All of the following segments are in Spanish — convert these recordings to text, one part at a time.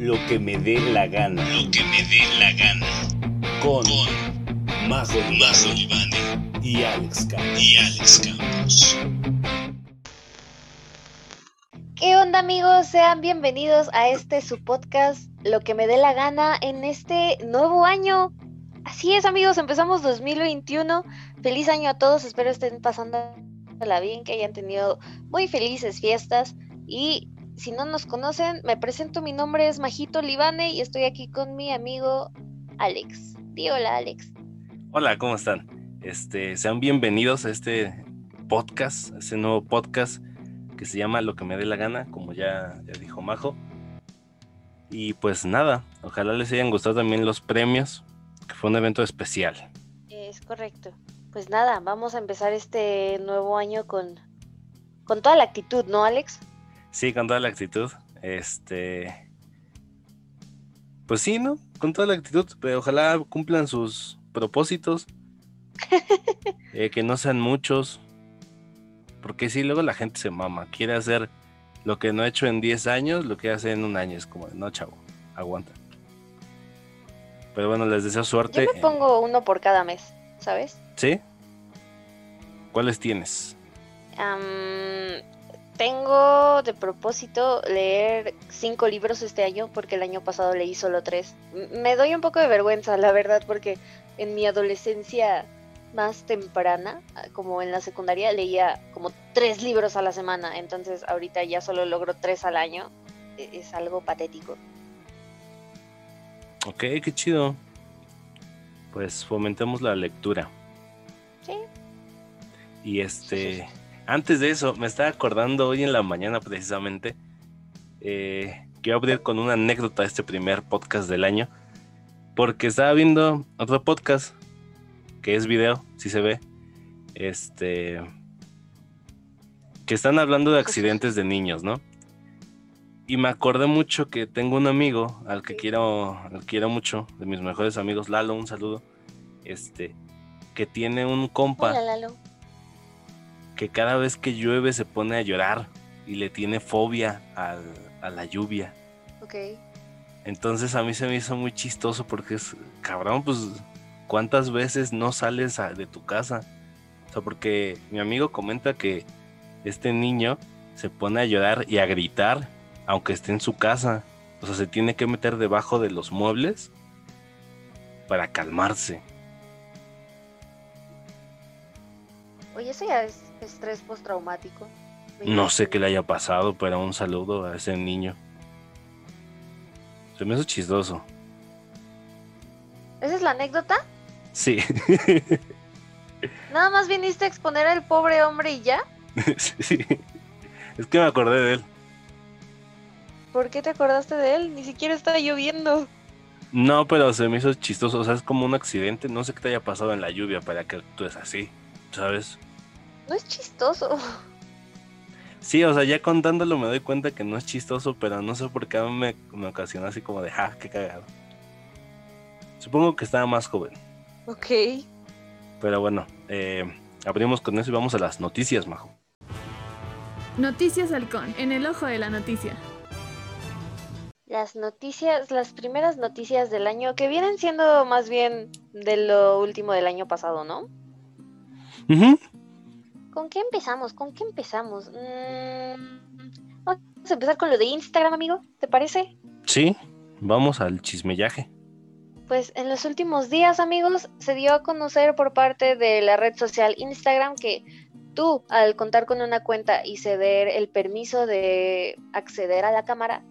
Lo que me dé la gana. Lo que me dé la gana. Con, Con Majo Libane y Alex Campos. y Alex Campos. ¿Qué onda amigos? Sean bienvenidos a este su podcast, Lo que me dé la gana en este nuevo año. Así es amigos, empezamos 2021. Feliz año a todos, espero estén pasándola bien, que hayan tenido muy felices fiestas. Y si no nos conocen, me presento, mi nombre es Majito Libane y estoy aquí con mi amigo Alex. Di hola Alex. Hola, ¿cómo están? Este, sean bienvenidos a este podcast, a este nuevo podcast que se llama Lo que me dé la gana, como ya, ya dijo Majo. Y pues nada, ojalá les hayan gustado también los premios, que fue un evento especial. Es correcto. Pues nada, vamos a empezar este nuevo año con, con toda la actitud, ¿no Alex? Sí, con toda la actitud. Este. Pues sí, ¿no? Con toda la actitud. Pero ojalá cumplan sus propósitos. eh, que no sean muchos. Porque sí, luego la gente se mama. Quiere hacer lo que no ha hecho en 10 años, lo que hace en un año. Es como, no, chavo, aguanta. Pero bueno, les deseo Yo suerte. me pongo uno por cada mes, ¿sabes? ¿Sí? ¿Cuáles tienes? Am, tengo de propósito leer cinco libros este año porque el año pasado leí solo tres. Me doy un poco de vergüenza, la verdad, porque en mi adolescencia más temprana, ah, como en la secundaria, leía como tres libros a la semana. Entonces ahorita ya solo logro tres al año. E- Es algo patético. Ok, qué chido. Pues fomentemos la lectura. Sí. Y este, antes de eso, me estaba acordando hoy en la mañana precisamente eh, que voy a abrir con una anécdota de este primer podcast del año, porque estaba viendo otro podcast que es video, si se ve, este, que están hablando de accidentes de niños, ¿no? Y me acordé mucho que tengo un amigo al que quiero, al que quiero mucho, de mis mejores amigos, Lalo, un saludo, este, que tiene un compa Hola, Lalo. Que cada vez que llueve se pone a llorar y le tiene fobia al- a la lluvia. Ok. Entonces a mí se me hizo muy chistoso porque es, cabrón, pues, ¿cuántas veces no sales a- de tu casa? O sea, porque mi amigo comenta que este niño se pone a llorar y a gritar aunque esté en su casa. O sea, se tiene que meter debajo de los muebles para calmarse. Oye, eso ya es estrés postraumático. No sé qué le haya pasado, pero un saludo a ese niño. Se me hizo chistoso. ¿Esa es la anécdota? Sí, ¿Nada más viniste a exponer al pobre hombre y ya? sí. Es que me acordé de él. ¿Por qué te acordaste de él? Ni siquiera está lloviendo. No, pero se me hizo chistoso. O sea, es como un accidente. No sé qué te haya pasado en la lluvia para que actúes así. ¿Sabes? No es chistoso. Sí, o sea, ya contándolo me doy cuenta que no es chistoso, pero no sé por qué a mí me, me ocasionó así como de, ja, qué cagado. Supongo que estaba más joven. Ok. Pero bueno, eh, abrimos con eso y vamos a las noticias, Majo. Noticias Halcón, en el ojo de la noticia. Las noticias, las primeras noticias del año, que vienen siendo más bien de lo último del año pasado, ¿no? ¿Con qué empezamos? ¿Con qué empezamos? Mm, Vamos a empezar con lo de Instagram, amigo. ¿Te parece? Sí, vamos al chismellaje. Pues en los últimos días, amigos, se dio a conocer por parte de la red social Instagram que tú, al contar con una cuenta y ceder el permiso de acceder a la cámara,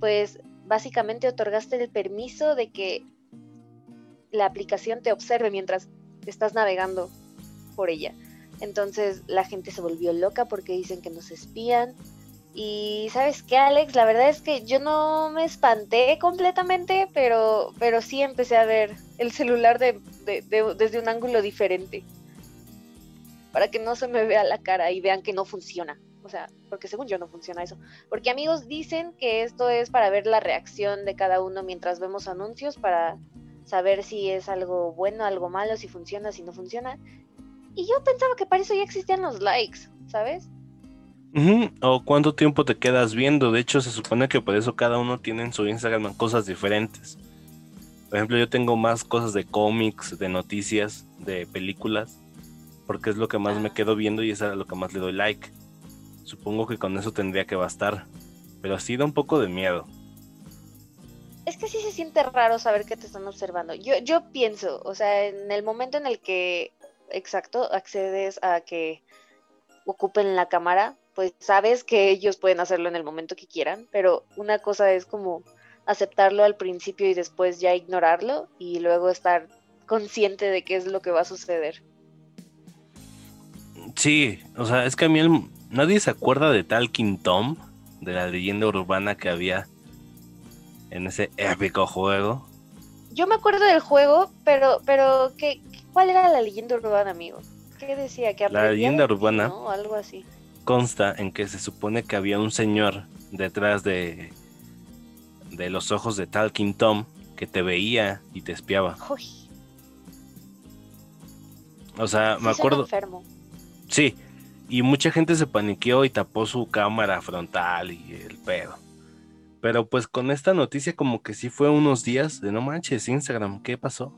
pues básicamente otorgaste el permiso de que la aplicación te observe mientras estás navegando por ella. Entonces la gente se volvió loca porque dicen que nos espían. Y sabes qué, Alex, la verdad es que yo no me espanté completamente, pero, pero sí empecé a ver el celular de, de- de- desde un ángulo diferente. Para que no se me vea la cara y vean que no funciona. O sea, porque según yo no funciona eso. Porque amigos dicen que esto es para ver la reacción de cada uno mientras vemos anuncios, para saber si es algo bueno, algo malo, si funciona, si no funciona. Y yo pensaba que para eso ya existían los likes, ¿sabes? O cuánto tiempo te quedas viendo. De hecho, se supone que por eso cada uno tiene en su Instagram cosas diferentes. Por ejemplo, yo tengo más cosas de cómics, de noticias, de películas, porque es lo que más me Ah. quedo viendo y es a lo que más le doy like. Supongo que con eso tendría que bastar, pero sí da un poco de miedo. Es que sí se siente raro saber que te están observando. Yo, yo pienso, o sea, en el momento en el que, exacto, accedes a que ocupen la cámara, pues sabes que ellos pueden hacerlo en el momento que quieran, pero una cosa es como aceptarlo al principio y después ya ignorarlo y luego estar consciente de qué es lo que va a suceder. Sí, o sea, es que a mí el- nadie se acuerda de Talking Tom, de la leyenda urbana que había en ese épico juego. Yo me acuerdo del juego, pero, pero ¿qué, ¿cuál era la leyenda urbana, amigo? ¿Qué decía? Que La leyenda urbana. ¿no? Algo así. consta en que se supone que había un señor detrás de, de los ojos de Talking Tom que te veía y te espiaba. Uy, O sea, sí me acuerdo, enfermo. sí, y mucha gente se paniqueó y tapó su cámara frontal y el pedo. Pero pues con esta noticia como que sí fue unos días de no manches, Instagram, ¿qué pasó?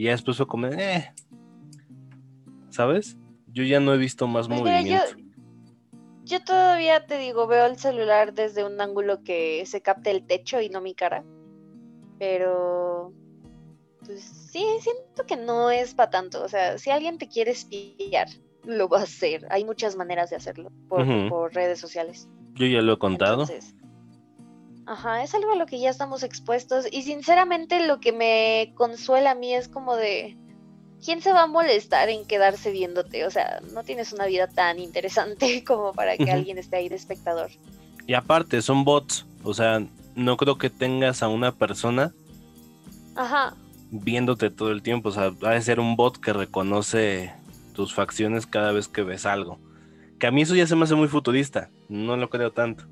Y ya después fue como, eh, ¿sabes? Yo ya no he visto más Pues mira, movimiento. yo, yo todavía te digo, veo el celular desde un ángulo que se capte el techo y no mi cara. Pero, pues sí, siento que no es para tanto. O sea, si alguien te quiere espiar, lo va a hacer. Hay muchas maneras de hacerlo por, por redes sociales. Yo ya lo he contado. Entonces, ajá, es algo a lo que ya estamos expuestos. Y sinceramente lo que me consuela a mí es como de, ¿quién se va a molestar en quedarse viéndote? O sea, no tienes una vida tan interesante como para que alguien esté ahí de espectador. Y aparte, son bots. O sea, no creo que tengas a una persona Ajá, viéndote todo el tiempo. O sea, ha de ser un bot que reconoce tus facciones cada vez que ves algo. Que a mí eso ya se me hace muy futurista. No lo creo tanto.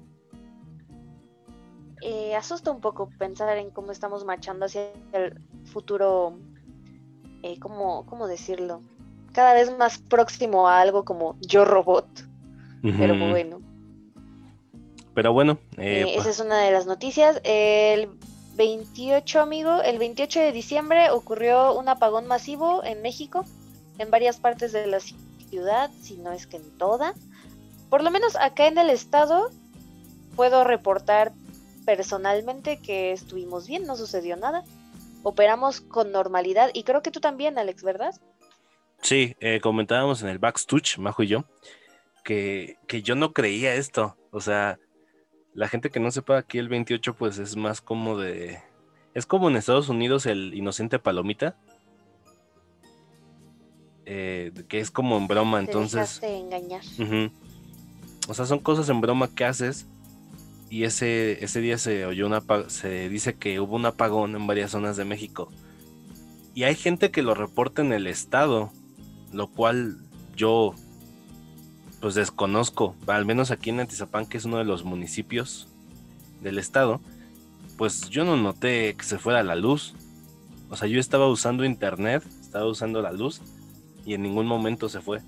Eh, asusta un poco pensar en cómo estamos marchando hacia el futuro, eh, ¿cómo, ¿cómo decirlo? Cada vez más próximo a algo como yo robot, pero bueno. Pero bueno, Eh, eh, esa pa- es una de las noticias. El 28, amigo, el 28 de diciembre ocurrió un apagón masivo en México, en varias partes de la ciudad, si no es que en toda. Por lo menos acá en el estado puedo reportar personalmente que estuvimos bien, no sucedió nada. Operamos con normalidad y creo que tú también, Alex, ¿verdad? sí, eh, comentábamos en el Backstouch, Majo y yo, que, que yo no creía esto. O sea, la gente que no sepa aquí el 28, pues es más como de. Es como en Estados Unidos el inocente palomita. eh, que es como en broma, Te entonces. dejaste engañar. O sea, son cosas en broma que haces. Y ese, ese día se oyó una se dice que hubo un apagón en varias zonas de México. Y hay gente que lo reporta en el estado, lo cual yo pues desconozco, al menos aquí en Atizapán, que es uno de los municipios del estado, pues yo no noté que se fuera la luz. O sea, yo estaba usando internet, estaba usando la luz y en ningún momento se fue.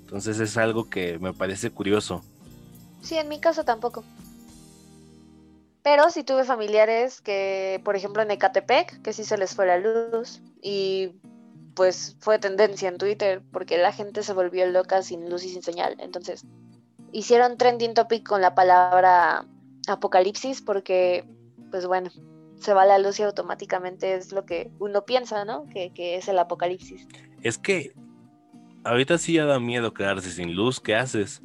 Entonces es algo que me parece curioso. Sí, en mi caso tampoco. Pero sí tuve familiares que, por ejemplo, en Ecatepec, que sí se les fue la luz y pues fue tendencia en Twitter porque la gente se volvió loca sin luz y sin señal. Entonces, hicieron trending topic con la palabra apocalipsis porque, pues bueno, se va la luz y automáticamente es lo que uno piensa, ¿no? Que, que es el apocalipsis. Es que ahorita sí ya da miedo quedarse sin luz. ¿Qué haces?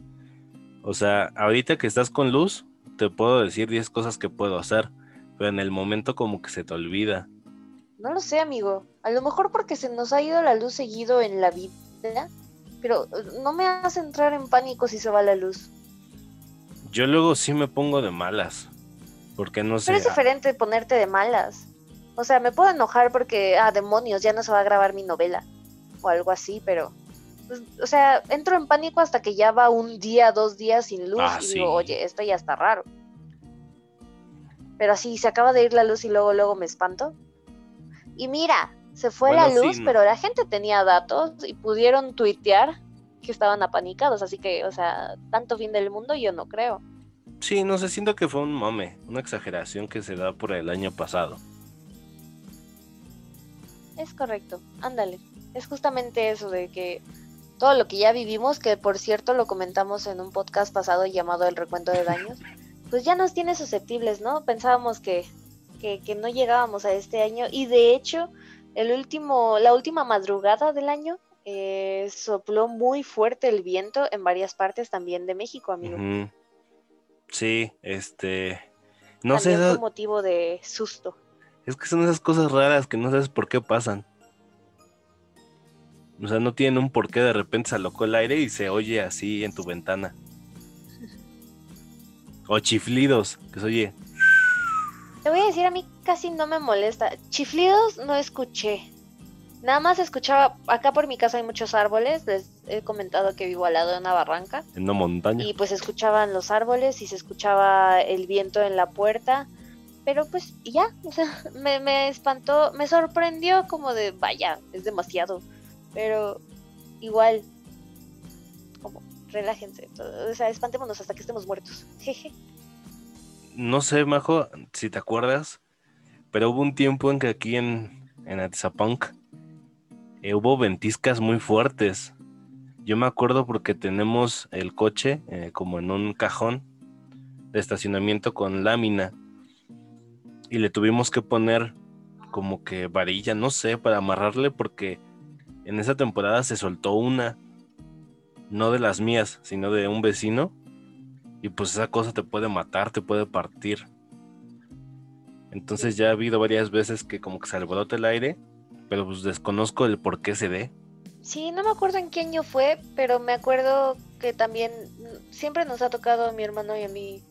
O sea, ahorita que estás con luz, te puedo decir 10 cosas que puedo hacer. Pero en el momento como que se te olvida. No lo sé, amigo. A lo mejor porque se nos ha ido la luz seguido en la vida, pero eh, no me hace entrar en pánico si se va la luz. Yo luego sí me pongo de malas. Porque no sé. Pero es diferente ponerte de malas. O sea, me puedo enojar porque, ah, demonios, ya no se va a grabar mi novela. O algo así, pero. O sea, entro en pánico hasta que ya va un día, dos días sin luz Ah, y sí. digo, oye, esto ya está raro. Pero así, se acaba de ir la luz y luego, luego me espanto. Y mira, se fue la Bueno, luz, pero la gente tenía datos y pudieron tuitear que estaban apanicados, así que, o sea, tanto fin del mundo yo no creo. Sí, no sé, siento que fue un mame, una exageración que se da por el año pasado. Es correcto, ándale. Es justamente eso de que todo lo que ya vivimos, que por cierto lo comentamos en un podcast pasado llamado El Recuento de Daños, pues ya nos tiene susceptibles, ¿no? Pensábamos que, que, que no llegábamos a este año y de hecho, el último, la última madrugada del año eh, sopló muy fuerte el viento en varias partes también de México, amigo. Sí, este... No sé, también esa- fue motivo de susto. es que son esas cosas raras que no sabes por qué pasan. O sea, no tienen un porqué, de repente se alocó el aire y se oye así en tu ventana. O chiflidos, que se oye. Te voy a decir, a mí casi no me molesta. Chiflidos no escuché. Nada más escuchaba, acá por mi casa hay muchos árboles, les he comentado que vivo al lado de una barranca, En una montaña. y pues escuchaban los árboles y se escuchaba el viento en la puerta, pero pues ya, o sea, me, me espantó, me sorprendió como de, vaya, es demasiado, pero igual, como, relájense, o sea, espantémonos hasta que estemos muertos, jeje. No sé, Majo, si te acuerdas, pero hubo un tiempo en que aquí en, en Atizapunk eh, hubo ventiscas muy fuertes. Yo me acuerdo porque tenemos el coche eh, como en un cajón de estacionamiento con lámina y le tuvimos que poner como que varilla, no sé, para amarrarle porque en esa temporada se soltó una, no de las mías, sino de un vecino y pues esa cosa te puede matar, te puede partir. Entonces ya ha habido varias veces que como que se alborota el aire, pero pues desconozco el por qué se dé. Sí, no me acuerdo en qué año fue, pero me acuerdo que también siempre nos ha tocado a mi hermano y a mí,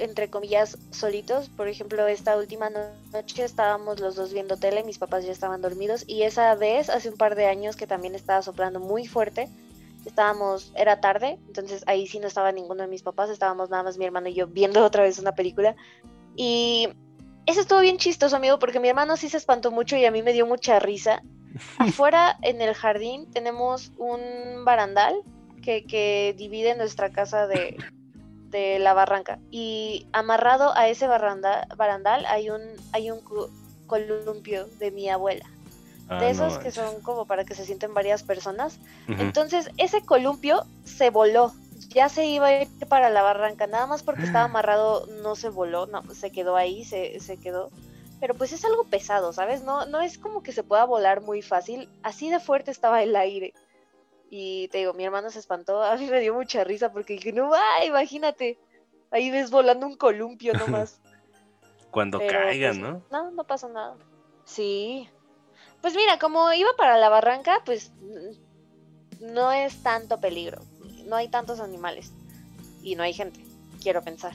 entre comillas, solitos. Por ejemplo, esta última no- noche estábamos los dos viendo tele, mis papás ya estaban dormidos y esa vez, hace un par de años que también estaba soplando muy fuerte, estábamos, era tarde, entonces ahí sí no estaba ninguno de mis papás, estábamos nada más mi hermano y yo viendo otra vez una película y eso estuvo bien chistoso, amigo, porque mi hermano sí se espantó mucho y a mí me dio mucha risa. Afuera en el jardín tenemos un barandal que, que divide nuestra casa de, de la barranca. Y amarrado a ese barranda- barandal hay un, hay un columpio de mi abuela. Ah, de no esos que son como para que se sienten varias personas. Entonces ese columpio se voló. Ya se iba a ir para la barranca. Nada más porque estaba amarrado no se voló. No, se quedó ahí, se, se quedó. Pero pues es algo pesado, ¿sabes? No, no es como que se pueda volar muy fácil. Así de fuerte estaba el aire. Y te digo, mi hermano se espantó. A mí me dio mucha risa porque dije, no, ah, imagínate. Ahí ves volando un columpio nomás. Cuando Pero, caigan, pues, ¿no? No, no pasó nada. Sí. Pues mira, como iba para la barranca, pues mm, no es tanto peligro. No hay tantos animales. Y no hay gente, quiero pensar.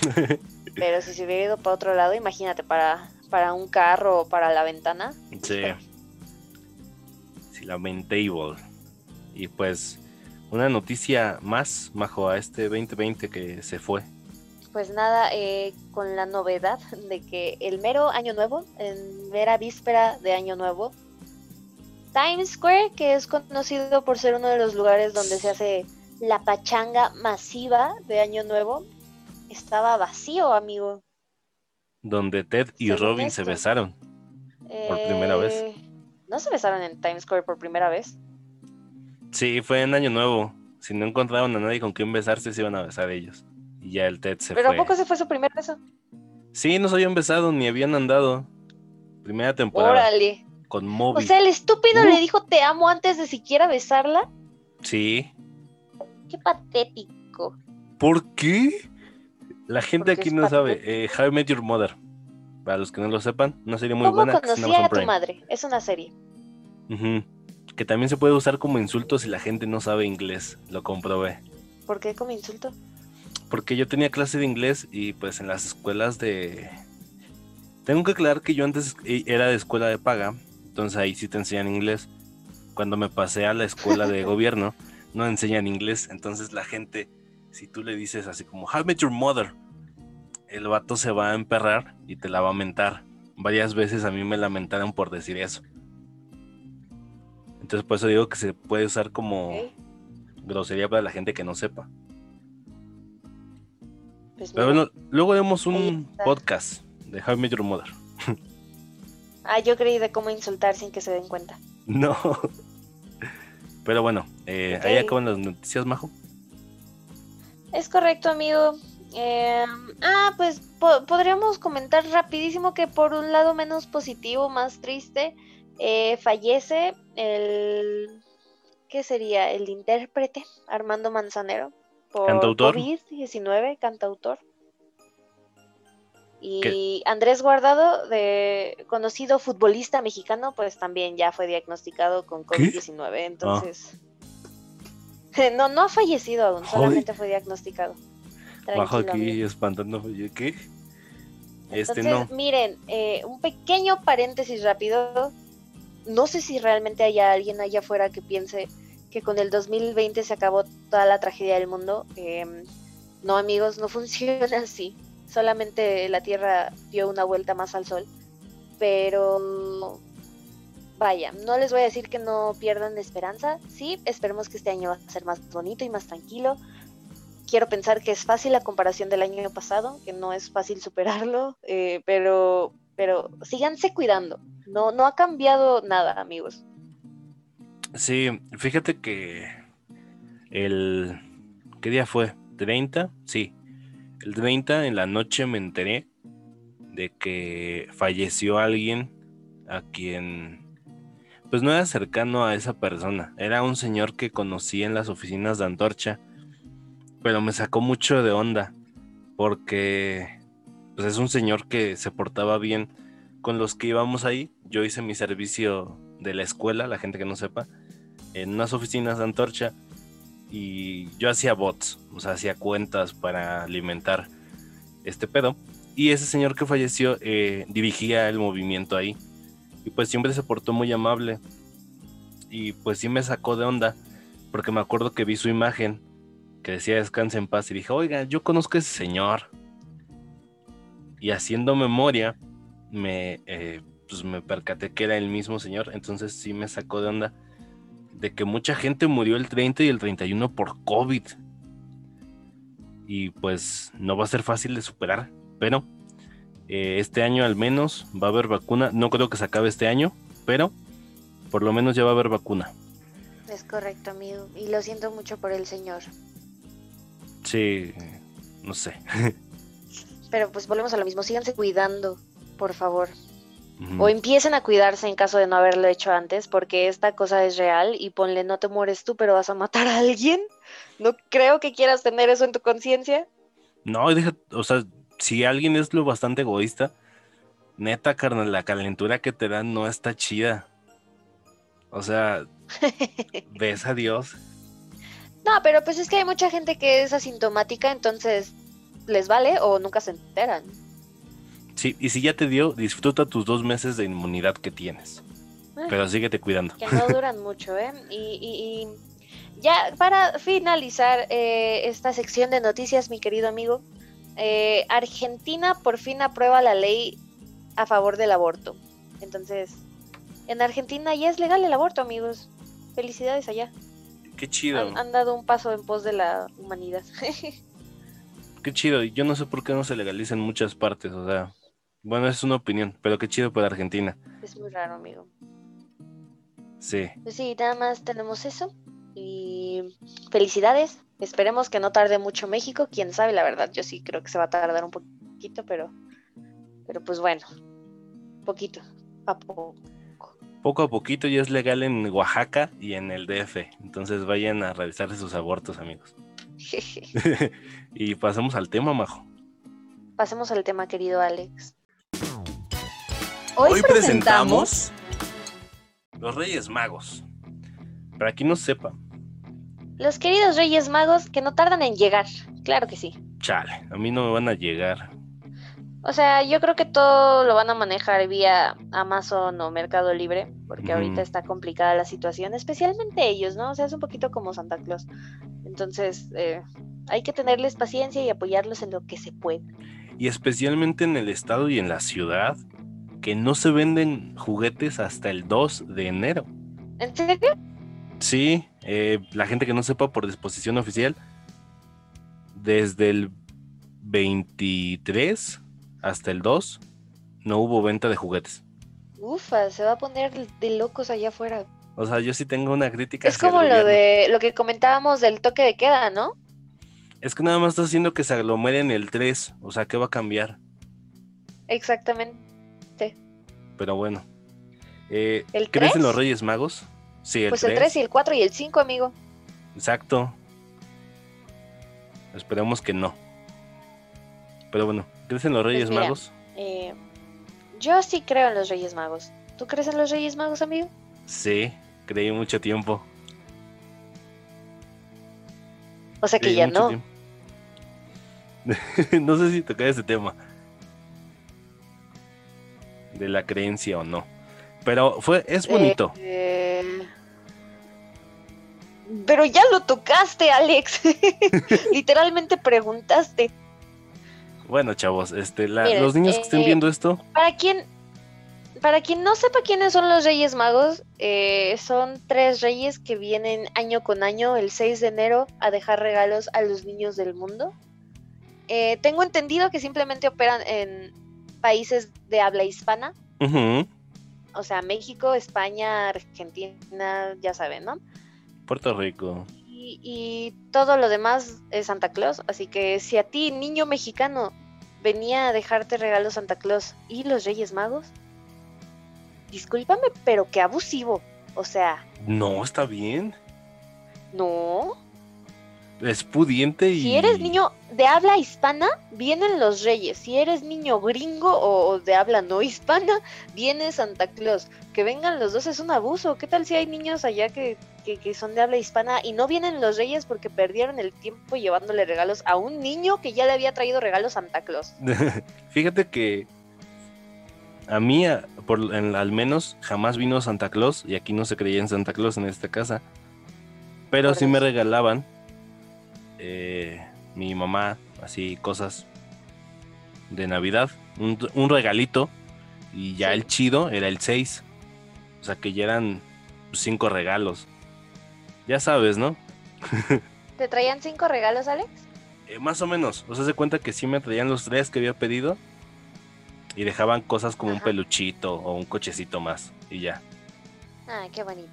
Pero si se hubiera ido para otro lado, imagínate, para, para un carro o para la ventana. Sí. Sí, lamentable. Y pues, una noticia más, Majo, a este 2020 que se fue. Pues nada, eh, con la novedad de que el mero año nuevo, en mera víspera de año nuevo, Times Square, que es conocido por ser uno de los lugares donde se hace la pachanga masiva de año nuevo, estaba vacío, amigo. Donde Ted y Robin se besaron. Por primera vez. ¿No se besaron en Times Square por primera vez? Sí, fue en Año Nuevo. Si no encontraban a nadie con quien besarse, se iban a besar ellos. Y ya el Ted se ¿Pero fue. a poco se fue su primer beso? Sí, no se habían besado ni habían andado. Primera temporada Órale. con O Moby. sea, el estúpido Uh. le dijo te amo antes de siquiera besarla. Sí. Qué patético. ¿Por qué? La gente Porque aquí no sabe. Eh, How I Met Your Mother. Para los que no lo sepan, una serie muy ¿Cómo buena. en conocí a tu madre? Es una serie. Que también se puede usar como insulto si la gente no sabe inglés. Lo comprobé. ¿Por qué como insulto? Porque yo tenía clase de inglés y pues en las escuelas de... Tengo que aclarar que yo antes eh, era de escuela de paga, entonces ahí sí te enseñan inglés. Cuando me pasé a la escuela de gobierno, no enseñan inglés, entonces la gente, si tú le dices así como, How met your mother, el vato se va a emperrar y te la va a mentar. Varias veces a mí me lamentaron por decir eso. Entonces por eso digo que se puede usar como grosería para la gente que no sepa. pues Pero mira. bueno, luego haremos Ahí un podcast de How I Met Your Mother. Ah, yo creí de cómo insultar sin que se den cuenta. No. Pero bueno, eh, ahí Ok. acaban las noticias, Majo. Es correcto, amigo. Eh, ah, pues po- podríamos comentar rapidísimo que por un lado menos positivo, más triste, eh, fallece el... ¿Qué sería? El intérprete Armando Manzanero por Cantautor. COVID-19, cantautor. Y ¿Qué? Andrés Guardado, de conocido futbolista mexicano, pues también ya fue diagnosticado con ¿Qué? Ah. COVID-19. Entonces, no, no ha fallecido aún, Joder. solamente fue diagnosticado. Bajo aquí espantando. ¿Qué? Este Entonces, no. miren, eh, un pequeño paréntesis rápido. No sé si realmente haya alguien allá afuera que piense que con el 2020 se acabó toda la tragedia del mundo. Em, no, amigos, no funciona así. Solamente la Tierra dio una vuelta más al Sol. Pero vaya, no les voy a decir que no pierdan esperanza. Sí, esperemos que este año va a ser más bonito y más tranquilo. Quiero pensar que es fácil la comparación del año pasado, que no es fácil superarlo, eh, pero, pero síganse cuidando. No, no ha cambiado nada, amigos. Sí, fíjate que el... ¿Qué día fue? ¿30? Sí. El 30 en la noche me enteré de que falleció alguien a quien... Pues no era cercano a esa persona. Era un señor que conocí en las oficinas de Antorcha. Pero me sacó mucho de onda. Porque pues es un señor que se portaba bien con los que íbamos ahí. Yo hice mi servicio de la escuela, la gente que no sepa, en unas oficinas de Antorcha y yo hacía bots, o sea, hacía cuentas para alimentar este pedo. Y ese señor que falleció eh, dirigía el movimiento ahí. Y pues siempre se portó muy amable. Y pues sí me sacó de onda, porque me acuerdo que vi su imagen que decía descanse en paz y dije, oiga, yo conozco a ese señor. Y haciendo memoria, me, eh, pues me percaté que era el mismo señor, entonces sí me sacó de onda de que mucha gente murió el 30 y el 31 por COVID. Y pues no va a ser fácil de superar, pero eh, este año al menos va a haber vacuna. No creo que se acabe este año, pero por lo menos ya va a haber vacuna. Es correcto, amigo. Y lo siento mucho por el señor. Sí, no sé. Pero pues volvemos a lo mismo. Síganse cuidando, por favor. O empiecen a cuidarse en caso de no haberlo hecho antes, porque esta cosa es real y ponle, no te mueres tú, pero vas a matar a alguien. No creo que quieras tener eso en tu conciencia. No, deja, o sea, si alguien es lo bastante egoísta, neta, carnal, la calentura que te dan no está chida. O sea, ves a Dios. No, pero pues es que hay mucha gente que es asintomática, entonces les vale o nunca se enteran. Sí, y si ya te dio, disfruta tus dos meses de inmunidad que tienes. Eh. Pero síguete cuidando. que no duran mucho, ¿eh? Y, y- y ya para finalizar eh, esta sección de noticias, mi querido amigo, eh, Argentina por fin aprueba la ley a favor del aborto. Entonces, en Argentina ya es legal el aborto, amigos. Felicidades allá. Qué chido, Han, han dado un paso en pos de la humanidad. qué chido. Yo no sé por qué no se legaliza en muchas partes, o sea, bueno, es una opinión, pero qué chido para Argentina. es muy raro, amigo. Sí, Pues sí, nada más tenemos eso. Y felicidades. Esperemos que no tarde mucho México. Quién sabe, la verdad. Yo sí creo que se va a tardar un poquito, pero, pero pues bueno, poquito, a poco. Poco a poquito ya es legal en Oaxaca y en el DF. Entonces vayan a revisar sus abortos, amigos. y pasamos al tema, Majo. Pasemos al tema, querido Alex. Hoy presentamos Los Reyes Magos. Para quien no sepa, los queridos Reyes Magos que no tardan en llegar. Claro que sí. chale, a mí no me van a llegar. O sea, yo creo que todo lo van a manejar vía Amazon o Mercado Libre, porque ahorita está complicada la situación, especialmente ellos, ¿no? O sea, es un poquito como Santa Claus. Entonces, eh, hay que tenerles paciencia y apoyarlos en lo que se pueda. Y especialmente en el estado y en la ciudad, que no se venden juguetes hasta el 2 de enero. ¿En serio? Sí, eh, la gente que no sepa por disposición oficial, desde el 23 hasta el 2 no hubo venta de juguetes. Ufa, se va a poner de locos allá afuera. O sea, yo sí tengo una crítica. Es como lo de lo que comentábamos del toque de queda, ¿no? Es que nada más está haciendo que se aglomeren el 3. O sea, ¿qué va a cambiar? Exactamente. Pero bueno. Eh, ¿El ¿Crees en 3? los Reyes Magos? Sí, el pues 3. el 3 y el 4 y el 5, amigo. Exacto. Esperemos que no. Pero bueno, ¿crees en los Reyes Pues mira. Magos? Eh, yo sí creo en los Reyes Magos. ¿Tú crees en los Reyes Magos, amigo? Sí, creí mucho tiempo. O sea que creí ya no. no sé si tocar ese tema. De la creencia o no. Pero fue, es bonito. Eh, Pero ya lo tocaste, Alex. Literalmente preguntaste. Bueno, chavos, este, la- Miren, los niños que estén eh, viendo esto, Para quien, para quien no sepa quiénes son los Reyes Magos, eh, son tres reyes que vienen año con año, el 6 de enero, a dejar regalos a los niños del mundo. Eh, tengo entendido que simplemente operan en países de habla hispana, o sea, México, España, Argentina, ya saben, ¿no? Puerto Rico. Y, y todo lo demás es Santa Claus. Así que si a ti, niño mexicano, venía a dejarte regalos Santa Claus y los Reyes Magos, discúlpame, pero qué abusivo. O sea, No, está bien. no. Es pudiente y. Si eres niño de habla hispana, vienen los Reyes. Si eres niño gringo o, de habla no hispana, viene Santa Claus. Que vengan los dos es un abuso. ¿Qué tal si hay niños allá que, que, que son de habla hispana y no vienen los Reyes porque perdieron el tiempo llevándole regalos a un niño que ya le había traído regalos Santa Claus? Fíjate que a mí, por, en- al menos, jamás vino Santa Claus y aquí no se creía en Santa Claus en esta casa. Pero sí me regalaban eh, mi mamá, así cosas de Navidad, un, un regalito y ya Sí. el chido era el 6. O sea que ya eran cinco regalos. Ya sabes, ¿no? ¿Te traían cinco regalos, Alex? Eh, más o menos. O sea, se cuenta que sí me traían los tres que había pedido. Y dejaban cosas como un peluchito o un cochecito más. Y ya. Ah, qué bonito.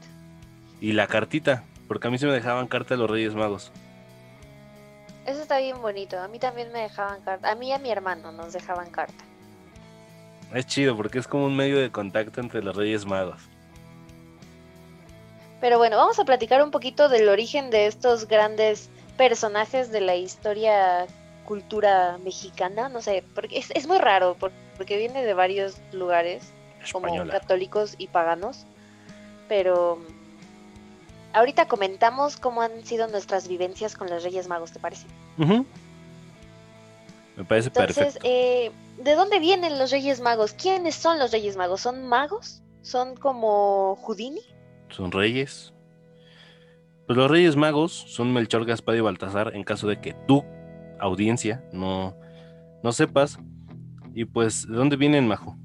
Y la cartita. Porque a mí se me dejaban carta de los Reyes Magos. Eso está bien bonito. A mí también me dejaban carta. A mí y a mi hermano nos dejaban carta. Es chido porque es como un medio de contacto entre los Reyes Magos. Pero bueno, vamos a platicar un poquito del origen de estos grandes personajes de la historia cultura mexicana. No sé, porque es, es muy raro, por- porque viene de varios lugares, como católicos y paganos. Pero ahorita comentamos cómo han sido nuestras vivencias con los Reyes Magos, ¿te parece? Me parece Entonces, perfecto. eh, ¿de dónde vienen los Reyes Magos? ¿Quiénes son los Reyes Magos? ¿Son magos? ¿Son como Houdini? Son reyes. Pues los Reyes Magos son Melchor, Gaspar y Baltasar en caso de que tú, audiencia, no, no sepas. Y pues, ¿de dónde vienen, Majo?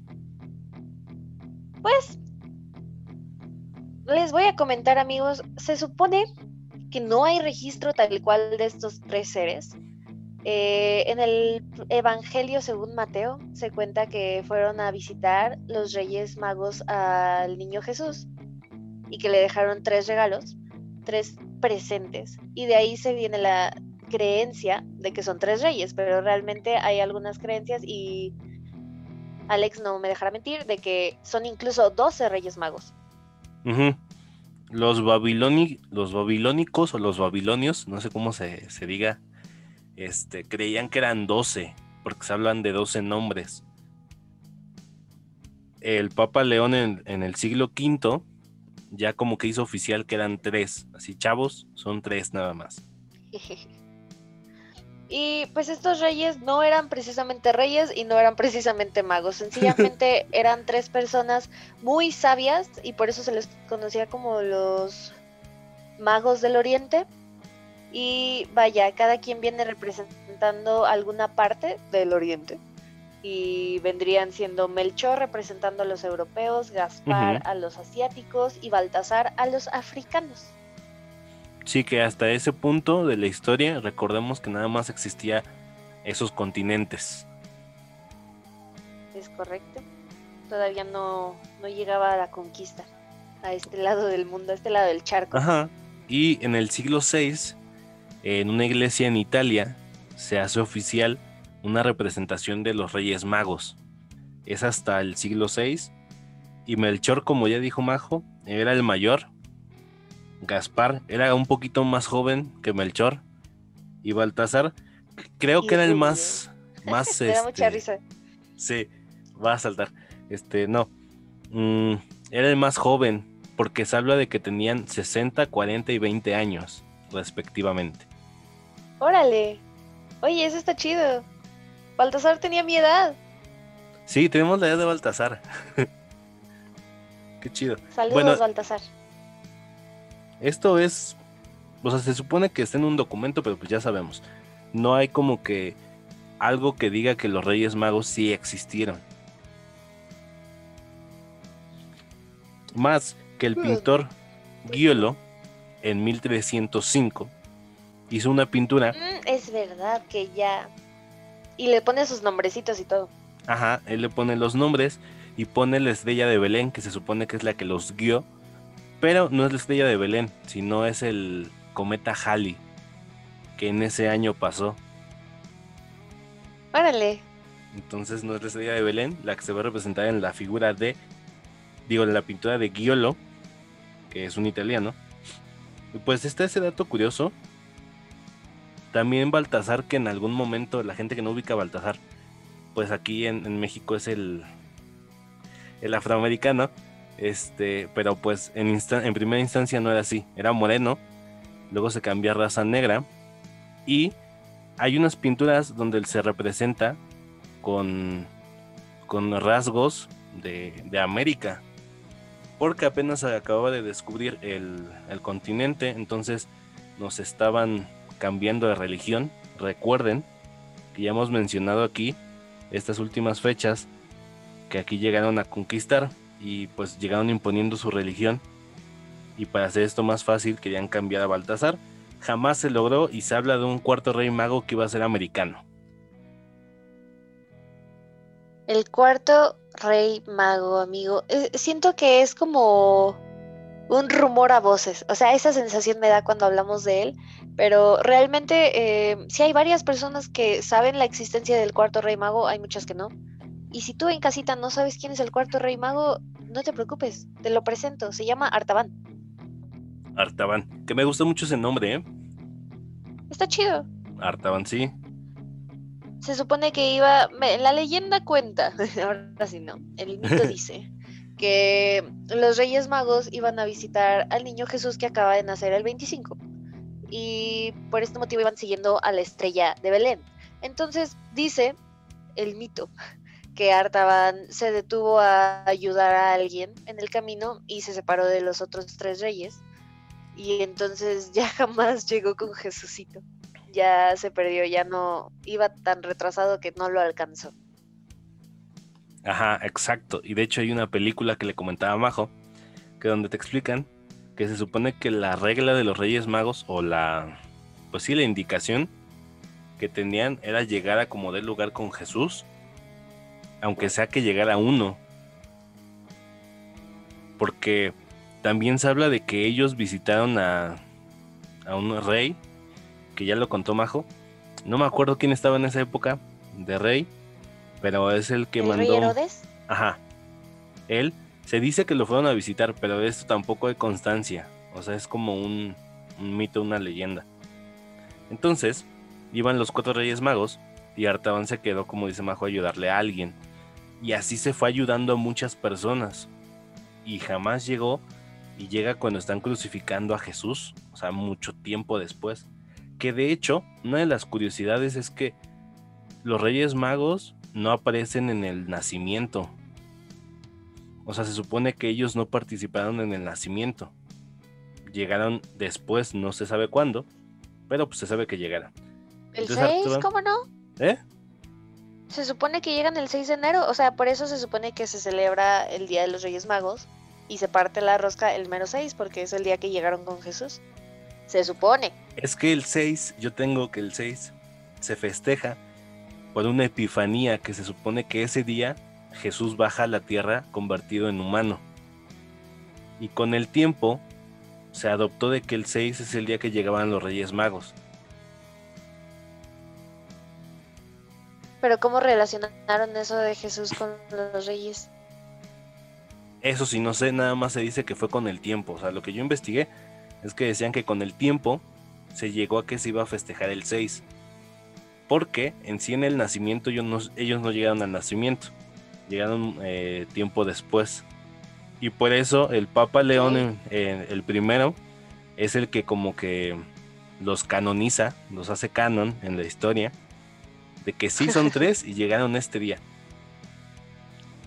Pues les voy a comentar amigos, se supone que no hay registro tal cual de estos tres seres. Eh, en el Evangelio según Mateo se cuenta que fueron a visitar los Reyes Magos al niño Jesús y que le dejaron tres regalos, tres presentes. Y de ahí se viene la creencia de que son tres reyes, pero realmente hay algunas creencias y Alex no me dejará mentir de que son incluso 12 Reyes Magos. Los, babiloni- los babilónicos o los babilonios, no sé cómo se, se diga, este, creían que eran 12, porque se hablan de 12 nombres. El Papa León en, en el siglo V ya como que hizo oficial que eran tres, así chavos, son tres nada más. Y pues estos reyes no eran precisamente reyes y no eran precisamente magos, sencillamente eran tres personas muy sabias y por eso se les conocía como los magos del oriente. Y vaya, cada quien viene representando alguna parte del oriente. Y vendrían siendo Melchor representando a los europeos, Gaspar a los asiáticos y Baltasar a los africanos. Sí, que hasta ese punto de la historia, recordemos que nada más existía esos continentes. ¿Es correcto? Todavía no, no llegaba a la conquista a este lado del mundo, a este lado del charco. Ajá. Y en el siglo VI, en una iglesia en Italia, se hace oficial una representación de los Reyes Magos. Es hasta el siglo VI. Y Melchor, como ya dijo Majo, era el mayor. Gaspar era un poquito más joven que Melchor. Y Baltasar, creo que era el más. más Me da mucha este, risa. Sí, va a saltar. Este, no. Mm, era el más joven, porque se habla de que tenían 60, 40 y 20 años, respectivamente. Órale. Oye, eso está chido. Baltasar tenía mi edad. Sí, tenemos la edad de Baltasar. Qué chido. Saludos, Bueno. Baltasar. Esto es. O sea, se supone que está en un documento, pero pues ya sabemos. No hay como que algo que diga que los Reyes Magos sí existieron. Más que el pintor Giolo, en 1305, hizo una pintura. Mm, es verdad que ya. Y le pone sus nombrecitos y todo. Ajá, él le pone los nombres y pone la estrella de Belén, que se supone que es la que los guió. Pero no es la estrella de Belén, sino es el cometa Halley, que en ese año pasó. Órale. Entonces no es la estrella de Belén, la que se ve representada en la figura de, digo, en la pintura de Giolo, que es un italiano. Y pues está ese dato curioso. También Baltasar, que en algún momento la gente que no ubica a Baltasar, pues aquí en, en México es el, el afroamericano. Este, pero pues en, primera instancia no era así, era moreno, luego se cambió a raza negra y hay unas pinturas donde él se representa con, con rasgos de, América, porque apenas acababa de descubrir el continente, entonces nos estaban cambiando de religión. Recuerden que ya hemos mencionado aquí estas últimas fechas que aquí llegaron a conquistar y pues llegaron imponiendo su religión y para hacer esto más fácil querían cambiar a Baltasar. Jamás se logró y se habla de un cuarto rey mago que iba a ser americano. El cuarto rey mago, amigo. Eh, siento que es como un rumor a voces. O sea, esa sensación me da cuando hablamos de él. Pero realmente eh, sí hay varias personas que saben la existencia del cuarto rey mago, hay muchas que no. Y si tú en casita no sabes quién es el cuarto rey mago, no te preocupes, te lo presento. Se llama Artaban. Artaban, que me gusta mucho ese nombre, ¿eh? Está chido. Artaban, sí. Se supone que iba, la leyenda cuenta, ahora sí no, el mito dice que los Reyes Magos iban a visitar al niño Jesús que acaba de nacer el 25 y por este motivo iban siguiendo a la estrella de Belén. Entonces dice el mito que Artaban se detuvo a ayudar a alguien en el camino y se separó de los otros tres reyes y entonces ya jamás llegó con Jesucito ya se perdió, ya no iba tan retrasado que no lo alcanzó. Ajá, exacto. Y de hecho hay una película que le comentaba a Majo, que donde te explican que se supone que la regla de los Reyes Magos, o la, pues sí, la indicación que tenían era llegar a como del lugar con Jesús, aunque sea que llegara uno. Porque también se habla de que ellos visitaron a, a un rey, que ya lo contó Majo. No me acuerdo quién estaba en esa época de rey, pero es el que ¿El mandó. rey Herodes? Ajá. Él se dice que lo fueron a visitar, pero de esto tampoco hay constancia. O sea, es como un, un mito, una leyenda. Entonces, iban los cuatro reyes magos y Artaban se quedó, como dice Majo, a ayudarle a alguien. Y así se fue ayudando a muchas personas. Y jamás llegó y llega cuando están crucificando a Jesús, o sea, mucho tiempo después. Que de hecho, una de las curiosidades es que los reyes magos no aparecen en el nacimiento. O sea, se supone que ellos no participaron en el nacimiento. Llegaron después, no se sabe cuándo, pero pues se sabe que llegaron. ¿El Entonces, 6? Artaban- ¿Cómo no? ¿Eh? Se supone que llegan el 6 de enero, o sea, por eso se supone que se celebra el Día de los Reyes Magos y se parte la rosca el mero 6 porque es el día que llegaron con Jesús. Se supone. Es que el 6, yo tengo que el 6 se festeja por una epifanía que se supone que ese día Jesús baja a la tierra convertido en humano. Y con el tiempo se adoptó de que el 6 es el día que llegaban los Reyes Magos. Pero ¿cómo relacionaron eso de Jesús con los reyes? Eso sí, no sé, nada más se dice que fue con el tiempo. O sea, lo que yo investigué es que decían que con el tiempo se llegó a que se iba a festejar el 6. Porque en sí en el nacimiento ellos no, ellos no llegaron al nacimiento. Llegaron eh, tiempo después. Y por eso el Papa León, eh, el primero, es el que como que los canoniza, los hace canon en la historia. De que sí son tres y llegaron este día.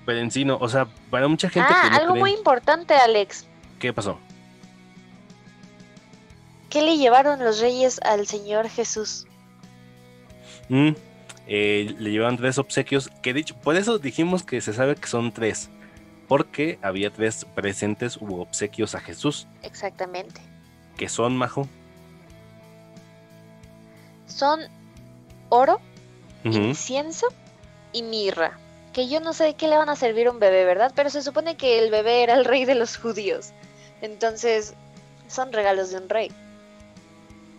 Pero en sí no, o sea, para mucha gente ah, que no algo cree- muy importante, Alex. ¿Qué pasó? ¿Qué le llevaron los reyes al Señor Jesús? Mm, eh, le llevaban tres obsequios, que dicho, por eso dijimos que se sabe que son tres, porque había tres presentes u obsequios a Jesús, Exactamente. que son, Majo. Son oro, Ujú. incienso y mirra. Que yo no sé de qué le van a servir a un bebé, ¿verdad? Pero se supone que el bebé era el rey de los judíos. Entonces, son regalos de un rey.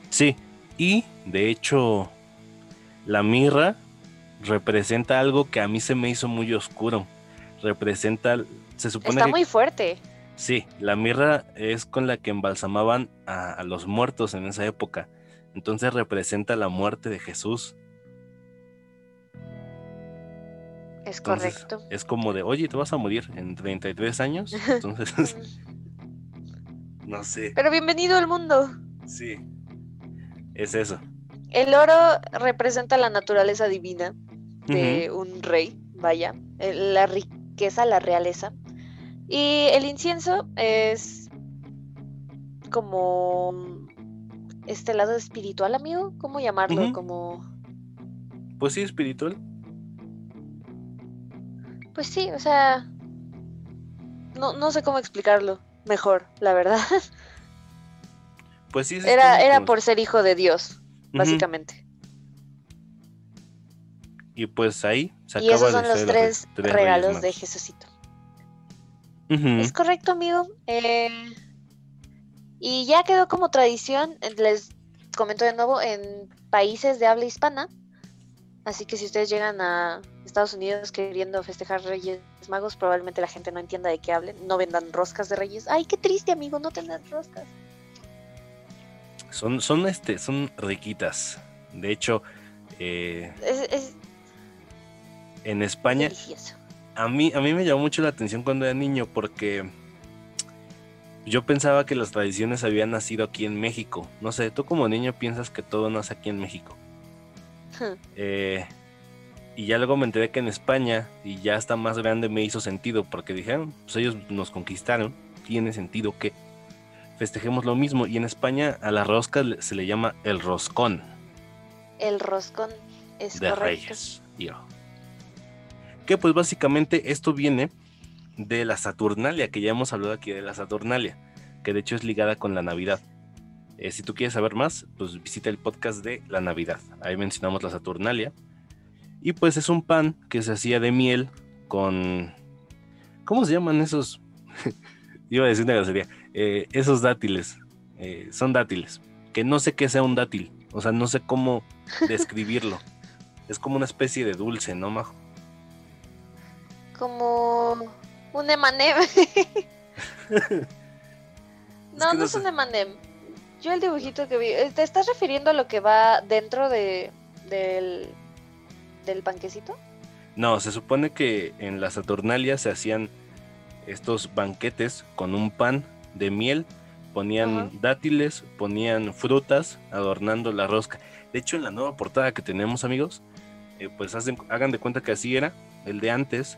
Sí, y de hecho, la mirra representa algo que a mí se me hizo muy oscuro. Representa, se supone Está que muy fuerte. Sí, la mirra es con la que embalsamaban a, a los muertos en esa época. Entonces representa la muerte de Jesús. Es Entonces, correcto. Es como de, oye, te vas a morir en 33 años. Entonces, no sé. Pero bienvenido al mundo. Sí. Es eso. El oro representa la naturaleza divina de un rey, vaya, eh, la riqueza, la realeza. Y el incienso es como este lado espiritual, amigo, ¿cómo llamarlo? Como, Pues sí, espiritual. Pues sí, o sea, no, no sé cómo explicarlo mejor, la verdad. Pues sí. Era, era por ser hijo de Dios, básicamente. Y pues ahí se Y acaba esos son de los tres, regalos de. Jesucito. Es correcto, amigo. Eh, y ya quedó como tradición, eh, les comento de nuevo, en países de habla hispana. Así que si ustedes llegan a Estados Unidos queriendo festejar Reyes Magos, probablemente la gente no entienda de qué hablen. No vendan roscas de Reyes. Ay, qué triste, amigo, no tener roscas. Son, son, este, son riquitas. De hecho, eh, Es, es en España delicioso. a mí, a mí me llamó mucho la atención cuando era niño porque yo pensaba que las tradiciones habían nacido aquí en México. No sé, tú como niño piensas que todo nace aquí en México. Eh, y ya luego me enteré que en España, y ya hasta más grande me hizo sentido, porque dijeron, pues ellos nos conquistaron, tiene sentido que festejemos lo mismo. Y en España a la rosca se le llama el roscón El roscón es de correcto. Reyes. yo. Que pues básicamente esto viene de la Saturnalia, que ya hemos hablado aquí de la Saturnalia, que de hecho es ligada con la Navidad. Eh, si tú quieres saber más, pues visita el podcast de la Navidad. Ahí mencionamos la Saturnalia. Y pues es un pan que se hacía de miel con... ¿Cómo se llaman esos? Iba a decir una grosería. Eh, esos dátiles. Eh, son dátiles. Que no sé qué sea un dátil. O sea, no sé cómo describirlo. es como una especie de dulce, ¿no, Majo? Como un emanem. no, no es un emanem. Yo el dibujito que vi, ¿te estás refiriendo a lo que va dentro de del del panquecito? No, se supone que en la Saturnalia se hacían estos banquetes con un pan de miel, ponían dátiles, ponían frutas adornando la rosca. De hecho, en la nueva portada que tenemos, amigos, eh, pues hacen- hagan de cuenta que así era el de antes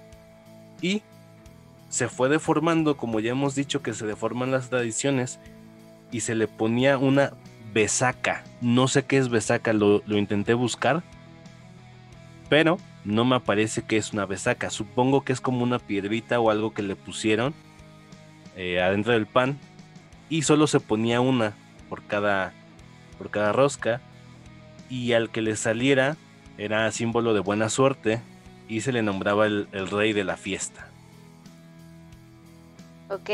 y se fue deformando, como ya hemos dicho que se deforman las tradiciones, y se le ponía una besaca. No sé qué es besaca, lo, lo intenté buscar pero no me parece que es una besaca. Supongo que es como una piedrita o algo que le pusieron eh, adentro del pan y solo se ponía una por cada, por cada rosca y al que le saliera era símbolo de buena suerte y se le nombraba el, el rey de la fiesta. Ok,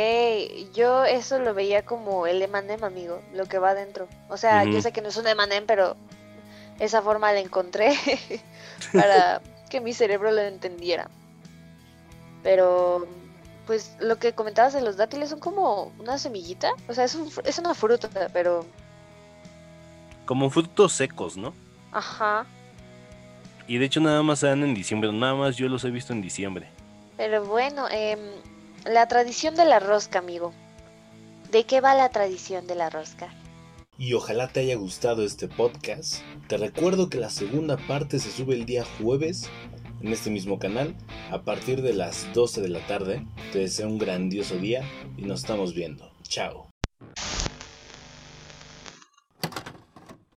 yo eso lo veía como el emanem, amigo, lo que va adentro. O sea, yo sé que no es un emanem, pero esa forma la encontré para que mi cerebro lo entendiera. Pero, pues lo que comentabas de los dátiles son como una semillita. O sea, es, un es una fruta, pero... Como frutos secos, ¿no? Ajá. Y de hecho nada más se dan en diciembre, nada más yo los he visto en diciembre. Pero bueno, em, la tradición de la rosca, amigo. ¿De qué va la tradición de la rosca? Y ojalá te haya gustado este podcast. Te recuerdo que la segunda parte se sube el día jueves en este mismo canal a partir de las 12 de la tarde. Te deseo un grandioso día y nos estamos viendo. Chao.